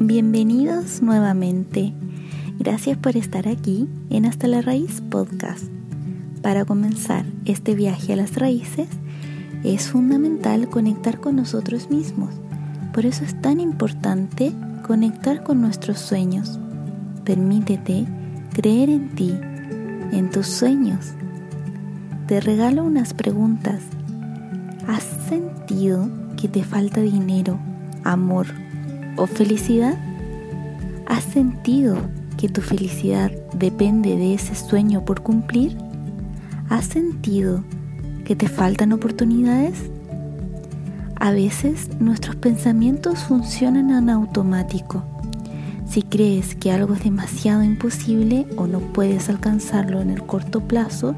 Bienvenidos nuevamente. Gracias por estar aquí en Hasta la Raíz Podcast. Para comenzar este viaje a las raíces, es fundamental conectar con nosotros mismos. Por eso es tan importante conectar con nuestros sueños. Permítete creer en ti, en tus sueños. Te regalo unas preguntas. ¿Has sentido que te falta dinero, amor o felicidad? ¿Has sentido que tu felicidad depende de ese sueño por cumplir? ¿Has sentido que te faltan oportunidades? A veces nuestros pensamientos funcionan en automático. Si crees que algo es demasiado imposible o no puedes alcanzarlo en el corto plazo,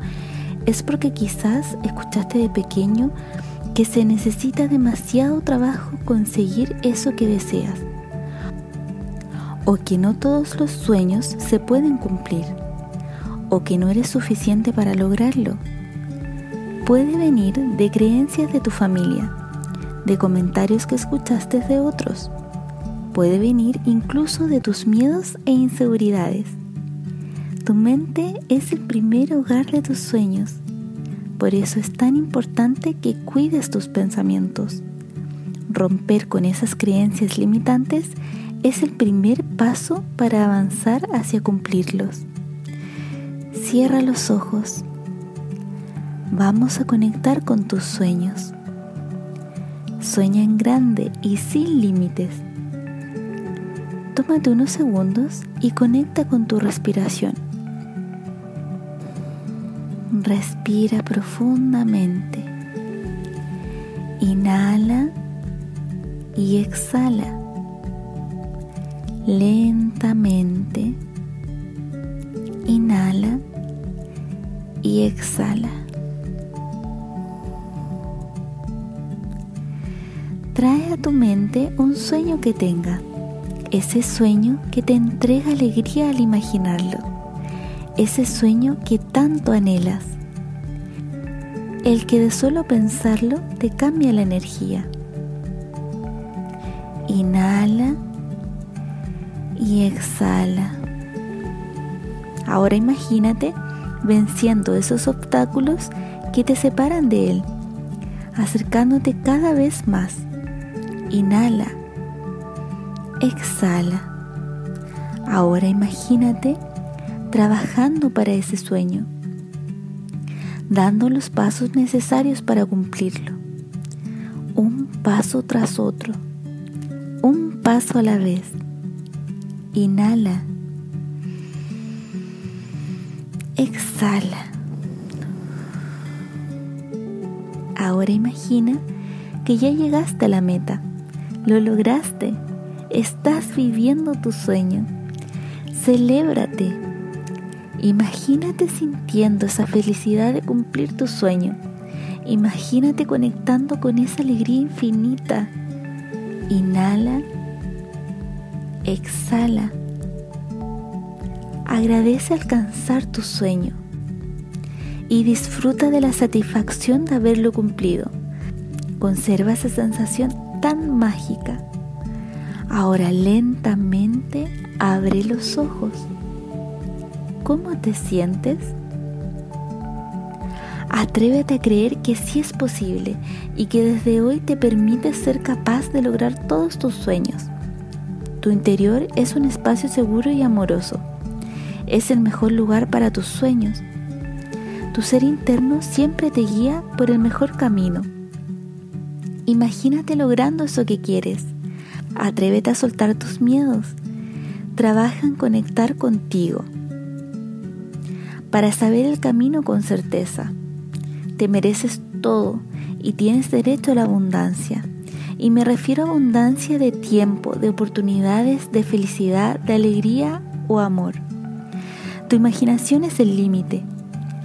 es porque quizás escuchaste de pequeño que se necesita demasiado trabajo conseguir eso que deseas o que no todos los sueños se pueden cumplir, o que no eres suficiente para lograrlo. Puede venir de creencias de tu familia, de comentarios que escuchaste de otros. Puede venir incluso de tus miedos e inseguridades. Tu mente es el primer hogar de tus sueños. Por eso es tan importante que cuides tus pensamientos. Romper con esas creencias limitantes es el primer paso para avanzar hacia cumplirlos. Cierra los ojos. Vamos a conectar con tus sueños. Sueña en grande y sin límites. Tómate unos segundos y conecta con tu respiración. Respira profundamente. Inhala y exhala lentamente. Inhala y exhala. Trae a tu mente un sueño que tenga, ese sueño que te entrega alegría al imaginarlo, ese sueño que tanto anhelas, el que de solo pensarlo te cambia la energía. Inhala y exhala. Ahora imagínate venciendo esos obstáculos que te separan de él, acercándote cada vez más. Inhala, exhala. Ahora imagínate trabajando para ese sueño, dando los pasos necesarios para cumplirlo, un paso tras otro, un paso a la vez. Inhala. Exhala. Ahora imagina que ya llegaste a la meta. Lo lograste. Estás viviendo tu sueño. Imagínate sintiendo esa felicidad de cumplir tu sueño. Imagínate conectando con esa alegría infinita. Inhala exhala. Agradece alcanzar tu sueño y disfruta de la satisfacción de haberlo cumplido. Conserva esa sensación tan mágica. Ahora lentamente abre los ojos. ¿Cómo te sientes? Atrévete a creer que sí es posible y que desde hoy te permites ser capaz de lograr todos tus sueños. Tu interior es un espacio seguro y amoroso. Es el mejor lugar para tus sueños. Tu ser interno siempre te guía por el mejor camino. Imagínate logrando eso que quieres. Atrévete a soltar tus miedos. Trabaja en conectar contigo. Para saber el camino con certeza. Te mereces todo y tienes derecho a la abundancia. Y me refiero a abundancia de tiempo, de oportunidades, de felicidad, de alegría o amor. Tu imaginación es el límite.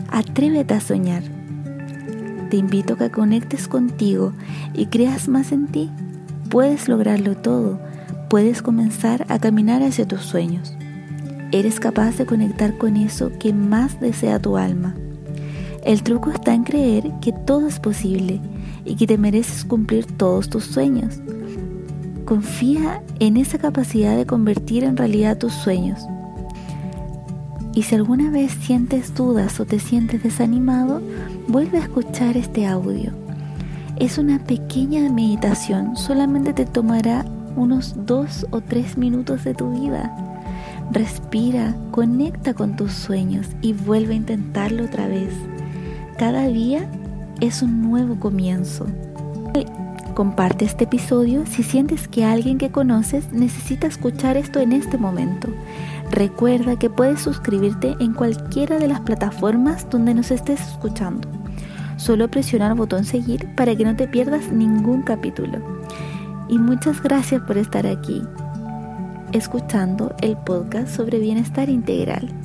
Atrévete a soñar. Te invito a que conectes contigo y creas más en ti. Puedes lograrlo todo. Puedes comenzar a caminar hacia tus sueños. Eres capaz de conectar con eso que más desea tu alma. El truco está en creer que todo es posible y que te mereces cumplir todos tus sueños. Confía en esa capacidad de convertir en realidad tus sueños. Y si alguna vez sientes dudas o te sientes desanimado, vuelve a escuchar este audio. Es una pequeña meditación, solamente te tomará unos dos o tres minutos de tu vida. Respira, conecta con tus sueños y vuelve a intentarlo otra vez. Cada día es un nuevo comienzo. Comparte este episodio si sientes que alguien que conoces necesita escuchar esto en este momento. Recuerda que puedes suscribirte en cualquiera de las plataformas donde nos estés escuchando. Solo presiona el botón seguir para que no te pierdas ningún capítulo. Y muchas gracias por estar aquí, escuchando el podcast sobre bienestar integral.